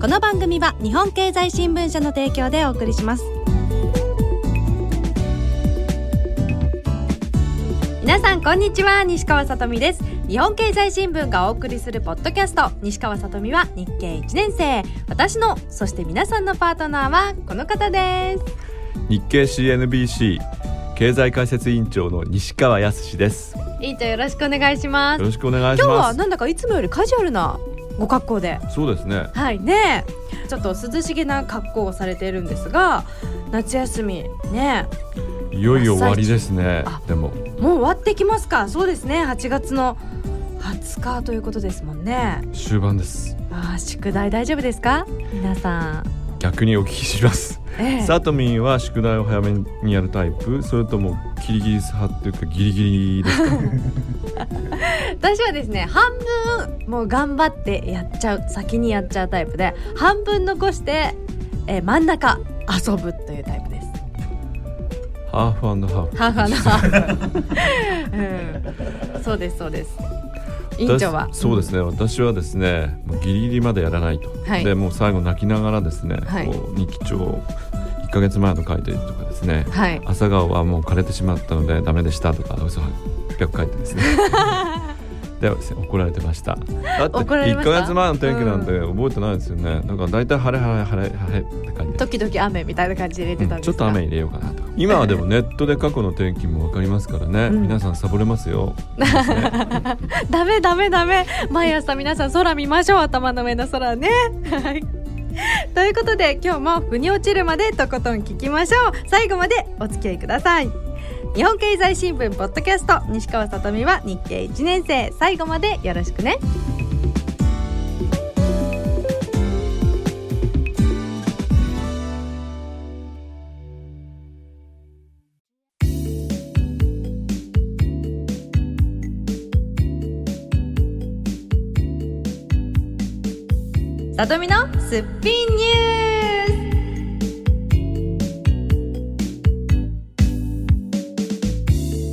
この番組は日本経済新聞社の提供でお送りします。皆さんこんにちは西川さとみです。日本経済新聞がお送りするポッドキャスト西川さとみは日経1年生。私のそして皆さんのパートナーはこの方です。日経 CNBC 経済解説委員長の西川康です。よ委員長よろしくお願いします。ろしくお願いし今日ますはなんだかいつもよりカジュアルなご格好で。そうですね。はいねちょっと涼しげな格好をされているんですが夏休みねいよいよ終わりですね。あでも。もう終わってきますか。そうですね。8月の20日ということですもんね。終盤です。あー宿題大丈夫ですか？皆さん、逆にお聞きしますええ。サトミンは宿題を早めにやるタイプ。それともキリギリス派っていうかギリギリですか？私はですね半分もう頑張ってやっちゃう先にやっちゃうタイプで半分残して、えー真ん中遊ぶというタイプです。ハーフハーフ。ハーフハーフ、うん、そうですそうです。委員長は？私そうですね、私はですねもうギリギリまでやらないと、はい。でもう最後泣きながらですね、はい。こう日記帳1ヶ月前の書いてとかですねはい。朝顔はもう枯れてしまったのでダメでしたとか嘘800書いてですね。で怒られてました。だって1怒られました？ヶ月前の天気なんて覚えてないですよね、だから大体晴れ晴れ晴れ晴れって感じ。で時々雨みたいな感じで入れてたんですか、ちょっと雨入れようかなと。今はでもネットで過去の天気もわかりますからね、うん。皆さんサボれますよ、ね ダメダメダメ。毎朝皆さん空見ましょう。頭の上の空ね。はい ということで今日も腑に落ちるまでとことん聞きましょう。最後までお付き合いください。日本経済新聞ポッドキャスト西川さとみは日経1年生。最後までよろしくね。さとみのすっぴんニュ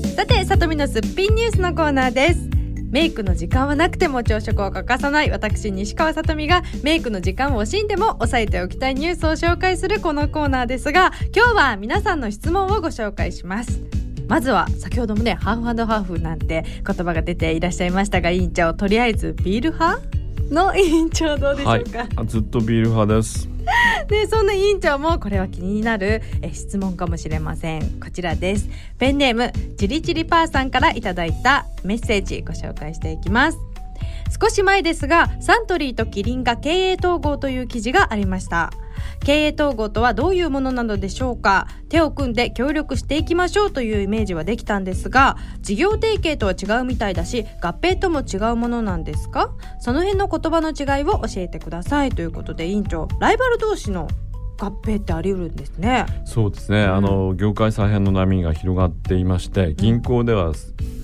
ースさてさとみのすっぴんニュースのコーナーです。メイクの時間はなくても朝食を欠かさない。私西川さとみがメイクの時間を惜しんでも押さえておきたいニュースを紹介するこのコーナーですが今日は皆さんの質問をご紹介します。まずは先ほどもねハーフハーフなんて言葉が出ていらっしゃいましたが委員長とりあえずビール派？の委員長どうでしょはいうか、あずっとビール派です。で そんな委員長もこれは気になるえ質問かもしれません。こちらです。ペンネームチリチリパーさんからいただいたメッセージご紹介していきます。少し前ですがサントリーとキリンが経営統合という記事がありました経営統合とはどういうものなのでしょうか？手を組んで協力していきましょうというイメージはできたんですが事業提携とは違うみたいだし合併とも違うものなんですか？その辺の言葉の違いを教えてくださいということで委員長ライバル同士の合併ってあり得るんですね。そうですね、あの業界再編の波が広がっていまして銀行では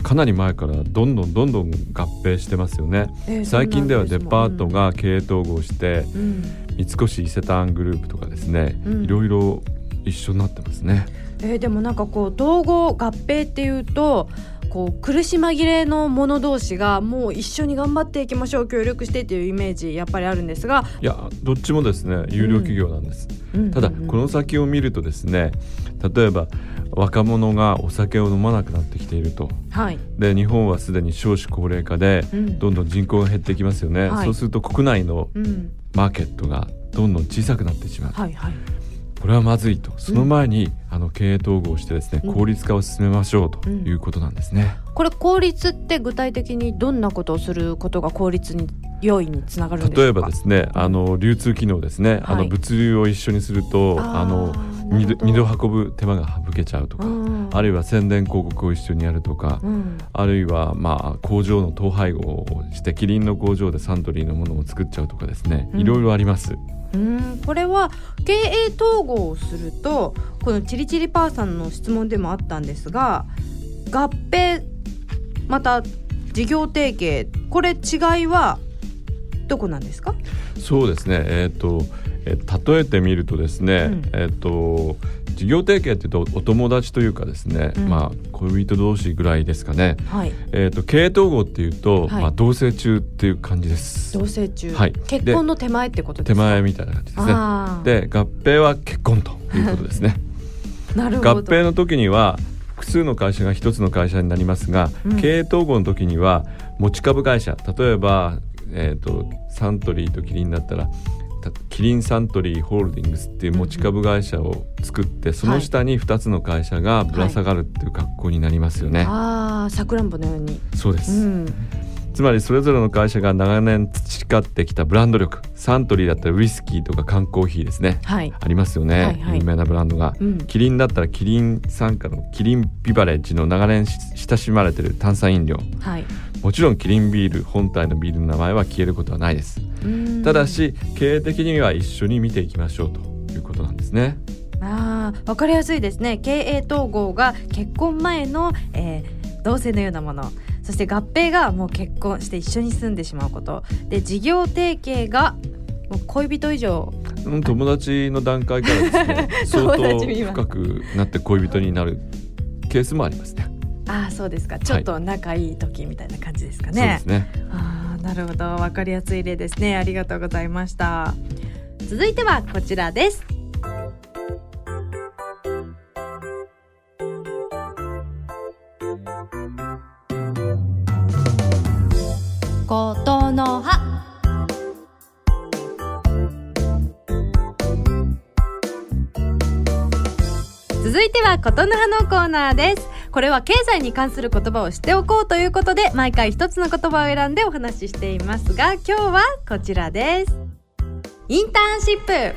かなり前からどんどんどんどん合併してますよね、えー最近ではデパートが経営統合して、うん。三越伊勢丹グループとかですね、うん。いろいろ一緒になってますね。えーでもなんかこう統合合併っていうとこう苦し紛れの者同士がもう一緒に頑張っていきましょう協力してっていうイメージやっぱりあるんですが、いやどっちもですね有料企業なんです、うん。ただうんうんこの先を見るとですね例えば若者がお酒を飲まなくなってきていると。はい、で日本はすでに少子高齢化でうん。どんどん人口が減ってきますよね、はい。そうすると国内のうん、マーケットがどんどん小さくなってしまう、はいはいこれはまずいと。その前に、あの経営統合してですねうん。効率化を進めましょうということなんですね、これ効率って具体的にどんなことをすることが効率に良いにつながる例えばですねあの流通機能ですね、あはい。の物流を一緒にするとあのー二度二度運ぶ手間が省けちゃうとか、あるいは宣伝広告を一緒にやるとか、うん。あるいはまあ工場の統廃合をしてキリンの工場でサントリーのものを作っちゃうとかですね、うん。いろいろあります。うんこれは経営統合をするとこのチリチリパーさんの質問でもあったんですが合併また事業提携これ違いはどこなんですか？そうですね。えっ、と、え例えてみるとですね、うん。えっ、と事業提携っていうとお友達というかですね、うん。まあ恋人同士ぐらいですかね。はい。えっ、と経営統合っていうと、はい。まあ同棲中っていう感じです。同棲中、はい。結婚の手前ってことで手すか？前みたいな感じですね。で合併は結婚ということですね。なるほど。合併の時には複数の会社が一つの会社になりますが、うん。経営統合の時には持ち株会社。例えば、えー、とサントリーとキリンだったらたキリンサントリーホールディングスっていう持ち株会社を作って、その下に2つの会社がぶら下がるっていう格好になりますよね。ああさくらんぼのように。そうです、うん。つまりそれぞれの会社が長年培ってきたブランド力サントリーだったらウイスキーとか缶コーヒーですね。はい。ありますよね、はいはい。有名なブランドが。うん。キリンだったらキリン傘下のキリンビバレッジの長年し親しまれてる炭酸飲料。はいもちろんキリンビール本体のビールの名前は消えることはないです。うん。ただし経営的には一緒に見ていきましょうということなんですね。あーわかりやすいですね。経営統合が結婚前の、えー同性のようなもの。そして合併がもう結婚して一緒に住んでしまうこと。で事業提携がもう恋人以上。うん友達の段階からですね 友相当深くなって恋人になるケースもありますねああそうですか。ちょっと仲いい時みたいな感じですかそうでねす、ね。ああなるほど。わかりやすい例ですね。ありがとうございました。続いてはこちらです。ことの葉続いてはことの葉のコーナーですこれは経済に関する言葉を知っておこうということで毎回一つの言葉を選んでお話ししていますが今日はこちらです。インターンシップ。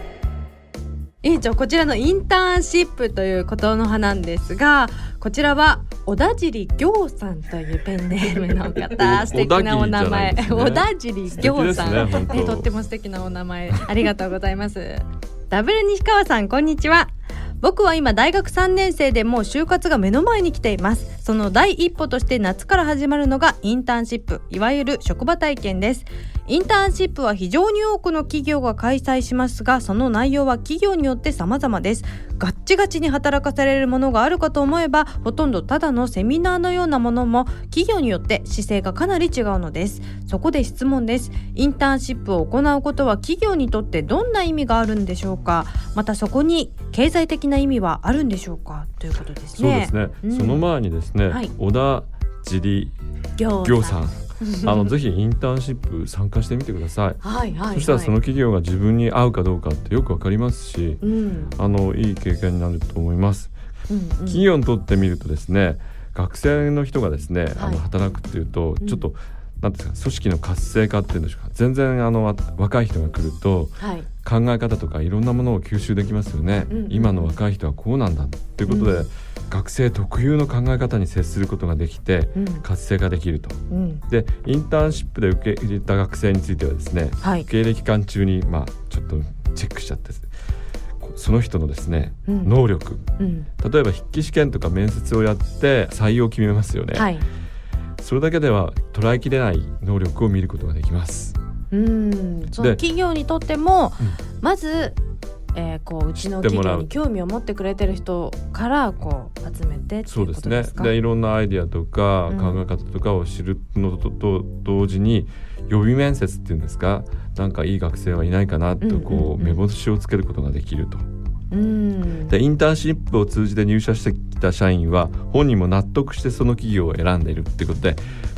委員長こちらのインターンシップということの葉なんですがこちらは小田尻行さんというペンネームの方。素敵なお名前。小田尻行さん、ねとっても素敵なお名前。ありがとうございます。ダブル西川さんこんにちは僕は今大学3年生でもう就活が目の前に来ています。その第一歩として夏から始まるのがインターンシップいわゆる職場体験です。インターンシップは非常に多くの企業が開催しますがその内容は企業によって様々です。がチガチに働かされるものがあるかと思えばほとんどただのセミナーのようなものも企業によって姿勢がかなり違うのです。そこで質問です。インターンシップを行うことは企業にとってどんな意味があるんでしょうか？またそこに経済的な意味はあるんでしょうか？ということですね。そうですね、うん。その前にですね、はい。小田尻行行さん あのぜひインターンシップ参加してみてください。はいはい、はい、そしたらその企業が自分に合うかどうかってよくわかりますし、うん。あのいい経験になると思います。うんうん。企業にとってみるとですね、学生の人がですね、あはい。の働くっていうとうん。ちょっと、なんていうんですか組織の活性化っていうんでしょうか。全然あのわ若い人が来るとはい。考え方とかいろんなものを吸収できますよね。うんうん。今の若い人はこうなんだっていうことで、うん学生特有の考え方に接することができてうん。活性化できると。うん。でインターンシップで受け入れた学生についてはですね、はい。経歴期間中にまあちょっとチェックしちゃってこその人のですね、うん。能力。うん。例えば筆記試験とか面接をやって採用を決めますよね、はい。それだけでは捉えきれない能力を見ることができます。うん。そので企業にとっても、うん。まず、えー、こううちの企業に興味を持ってくれてる人からこう集めてっていううそですねことですかでいろんなアイデアとかうん。考え方とかを知るのとと同時に予備面接っていうんですか？なんかいい学生はいないかなとこううん目星をつけることができると。うん。でインターンシップを通じて入社してきた社員は本人も納得してその企業を選んでいるってことで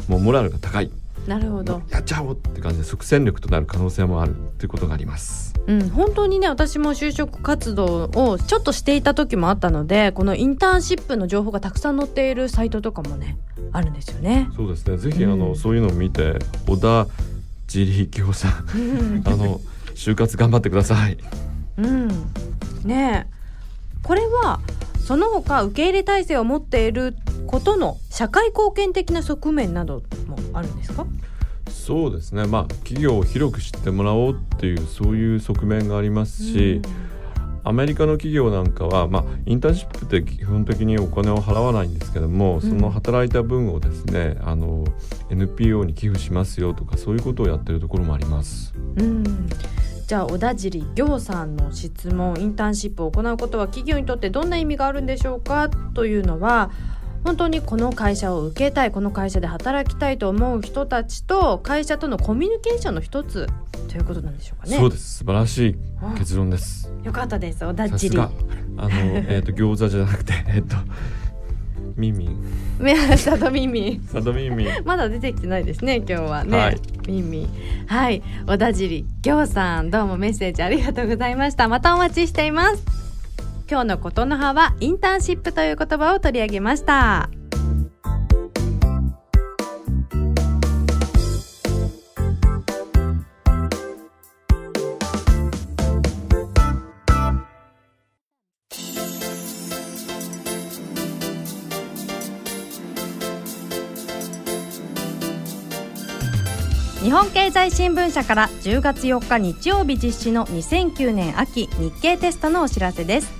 もうモラルが高い。なるほど、やっちゃおうって感じで即戦力となる可能性もあるっていうことがあります。うん、本当にね私も就職活動をちょっとしていた時もあったのでこのインターンシップの情報がたくさん載っているサイトとかもねあるんですよね。そうですね。ぜひあの、うん。そういうのを見て小田尻京さん。あの就活頑張ってください。うん、ねえ。これはその他受け入れ体制を持っていることの社会貢献的な側面などもあるんですか？そうですね。まあ企業を広く知ってもらおうっていうそういう側面がありますし、アメリカの企業なんかは、まあ、インターンシップって基本的にお金を払わないんですけども、その働いた分をですねあの NPO に寄付しますよとかそういうことをやってるところもあります。うん。じゃあ小田尻行さんの質問インターンシップを行うことは企業にとってどんな意味があるんでしょうか？というのは本当にこの会社を受けたいこの会社で働きたいと思う人たちと会社とのコミュニケーションの一つということなんでしょうかね。そうです。素晴らしい結論です。よかったです。小田尻。さすが。あの えっ、と餃子じゃなくてえっ、とミンミン。目さと耳サドミンミ。ンまだ出てきてないですね今日はね、はい。耳はい。小田尻行さんどうもメッセージありがとうございました。またお待ちしています今日のことの葉はインターンシップという言葉を取り上げました。日本経済新聞社から10月4日日曜日実施の2009年秋日経テストのお知らせです。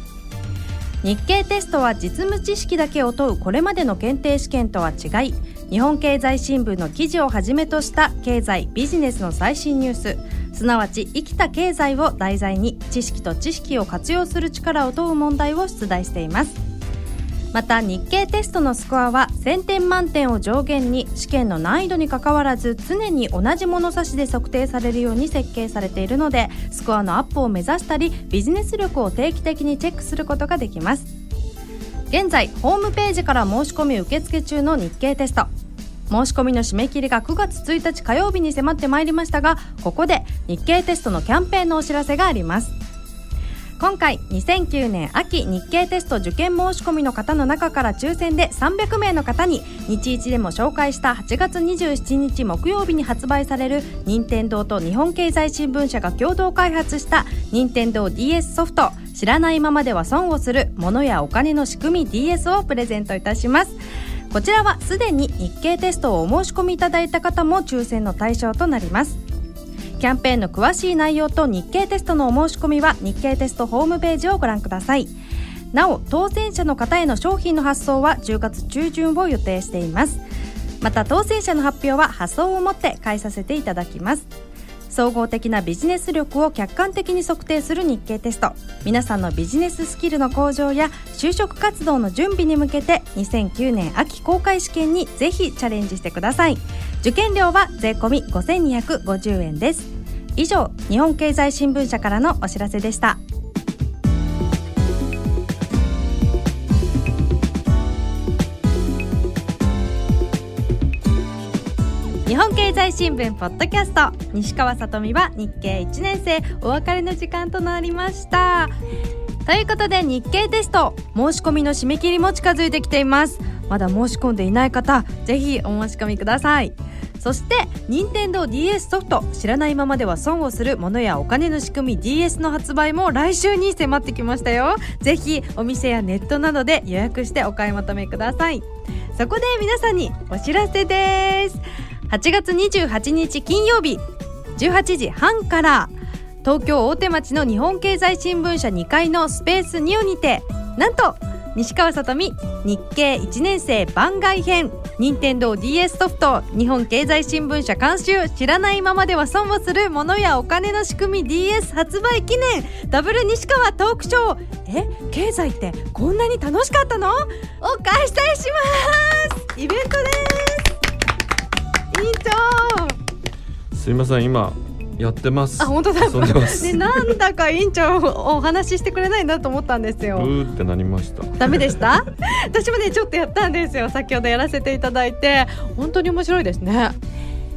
日経テストは実務知識だけを問うこれまでの検定試験とは違い日本経済新聞の記事をはじめとした経済ビジネスの最新ニュース。すなわち生きた経済を題材に知識と知識を活用する力を問う問題を出題しています。また日経テストのスコアは1000点満点を上限に試験の難易度にかかわらず常に同じ物差しで測定されるように設計されているのでスコアのアップを目指したりビジネス力を定期的にチェックすることができます。現在ホームページから申し込み受付中の日経テスト。申し込みの締め切りが9月1日火曜日に迫ってまいりましたがここで日経テストのキャンペーンのお知らせがあります。今回2009年秋日経テスト受験申し込みの方の中から抽選で300名の方に日一でも紹介した8月27日木曜日に発売される任天堂と日本経済新聞社が共同開発した任天堂 d s ソフト。知らないままでは損をする物やお金の仕組み DS をプレゼントいたします。こちらはすでに日経テストをお申し込みいただいた方も抽選の対象となります。キャンペーンの詳しい内容と日経テストのお申し込みは日経テストホームページをご覧ください。なお当選者の方への商品の発送は10月中旬を予定しています。また当選者の発表は発送をもって返させていただきます。総合的なビジネス力を客観的に測定する日経テスト。皆さんのビジネススキルの向上や就職活動の準備に向けて2009年秋公開試験にぜひチャレンジしてください。受験料は税込5250円です。以上日本経済新聞社からのお知らせでした。新聞ポッドキャスト。西川さとみは日経1年生。お別れの時間となりました。ということで日経テスト。申し込みの締め切りも近づいてきています。まだ申し込んでいない方ぜひお申し込みください。そして任天堂 d s ソフト。知らないままでは損をするものやお金の仕組み DS の発売も来週に迫ってきましたよ。ぜひお店やネットなどで予約してお買い求めください。そこで皆さんにお知らせです。8月28日金曜日。18時半から。東京大手町の日本経済新聞社2階のスペースニオにて。なんと西川さとみ日経1年生番外編。任天堂 d s ソフト日本経済新聞社監修知らないままでは損をするものやお金の仕組み。DS 発売記念。ダブル西川トークショー。え経済ってこんなに楽しかったの？を開催します。イベントです。長すいません今やってます。あ本当だ。ね、なんだか委員長お話ししてくれないなと思ったんですブよーってなりました。ダメでした？私もねちょっとやったんですよ。先ほどやらせていただいて。本当に面白いですね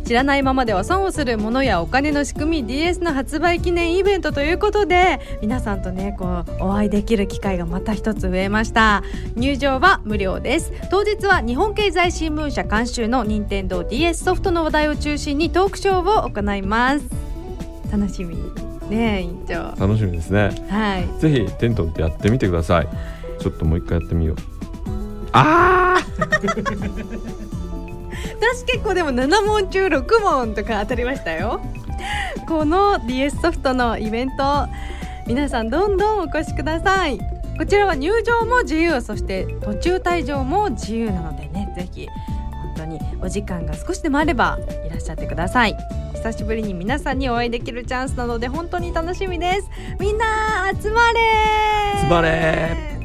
知らないままでは損をするものやお金の仕組み DS の発売記念イベントということで皆さんとねこうお会いできる機会がまた一つ増えました。入場は無料です。当日は日本経済新聞社監修の任天堂 DS ソフトの話題を中心にトークショーを行います。楽しみ。にねえ院長。楽しみですね。はい。ぜひテントってやってみてください。ちょっともう一回やってみよう。あ私結構でも7問中6問とか当たりましたよ。この DS ソフトのイベント皆さんどんどんお越しください。こちらは入場も自由そして途中退場も自由なのでねぜひ本当にお時間が少しでもあればいらっしゃってください。久しぶりに皆さんにお会いできるチャンスなので本当に楽しみです。みんな集まれ集まれ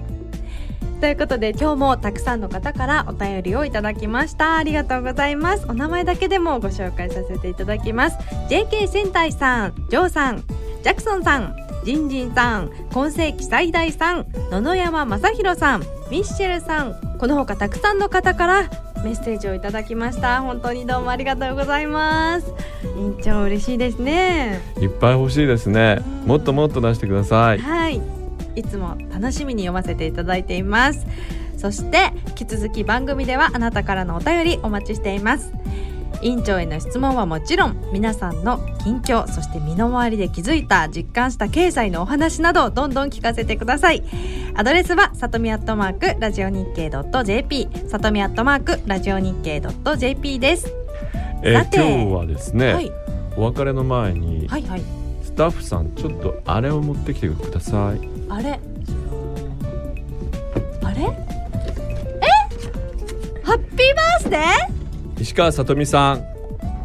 ということで今日もたくさんの方からお便りをいただきました。ありがとうございます。お名前だけでもご紹介させていただきます。JK 戦隊さんジョーさんジャクソンさんジンジンさん今世紀最大さん野々山正弘さんミッシェルさんこの他たくさんの方からメッセージをいただきました。本当にどうもありがとうございます。院長嬉しいですね。いっぱい欲しいですね。うんもっともっと出してください。はい、いつも楽しみに読ませていただいています。そして引き続き番組ではあなたからのお便りお待ちしています。院長への質問はもちろん皆さんの近況そして身の回りで気づいた実感した経済のお話などどんどん聞かせてください。アドレスはさとみアットマークラジオ日経 .jp さとみアットマークラジオ日経 .jp です、えーさて今日はですね、はい。お別れの前にはいはい。スタッフさんちょっとあれを持ってきてくださいあれ？あれ？え？ハッピーバースデー石川さとみさん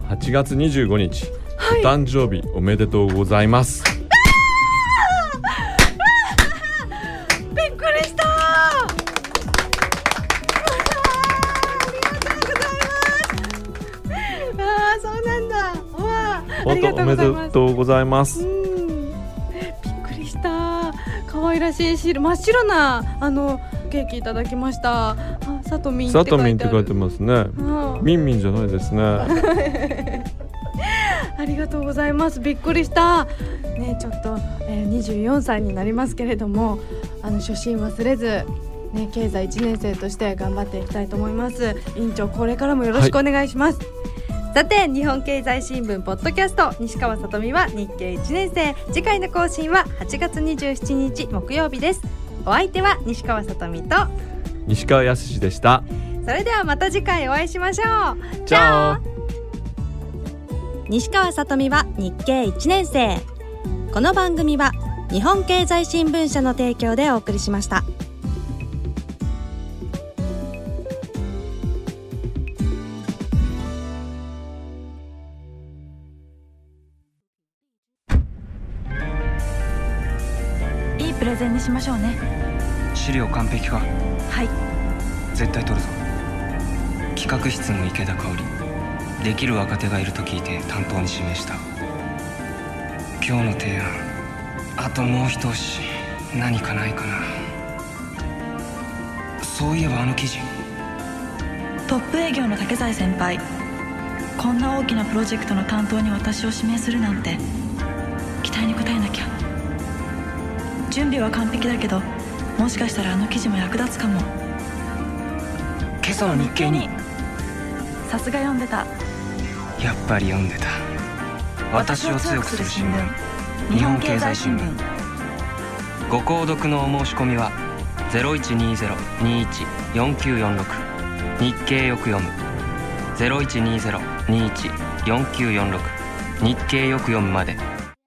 8月25日、はい。お誕生日おめでとうございます。びっくりした！ありがとうございます。あーそうなんだ。わあありがとう本当おめございます。でとうございます可愛らしい白真っ白なあのケーキいただきました。あさとみんって書さとみんって書いてますね。うん。みんみんじゃないですね。ありがとうございます。びっくりした。ねちょっと、えー、24歳になりますけれどもあの初心忘れずね経済1年生として頑張っていきたいと思います。委員長これからもよろしくお願いします、さて日本経済新聞ポッドキャスト西川さとみは日経1年生。次回の更新は8月27日木曜日です。お相手は西川さとみと西川康でした。それではまた次回お会いしましょう。じゃあ。西川さとみは日経1年生。この番組は日本経済新聞社の提供でお送りしましたしましょうね。資料完璧か？はい。絶対取るぞ。企画室の池田香織。できる若手がいると聞いて担当に指名した。今日の提案。あともう一押し。何かないかな。そういえばあの記事。トップ営業の竹財先輩。こんな大きなプロジェクトの担当に私を指名するなんて。期待に応えなきゃ準備は完璧だけどもしかしたらあの記事も役立つかも。今朝の日経に。さすが読んでた。やっぱり読んでた。私を強くする新聞。日本経済新聞。ご購読のお申し込みは0120-21-4946日経よく読む。0120-21-4946日経よく読むまで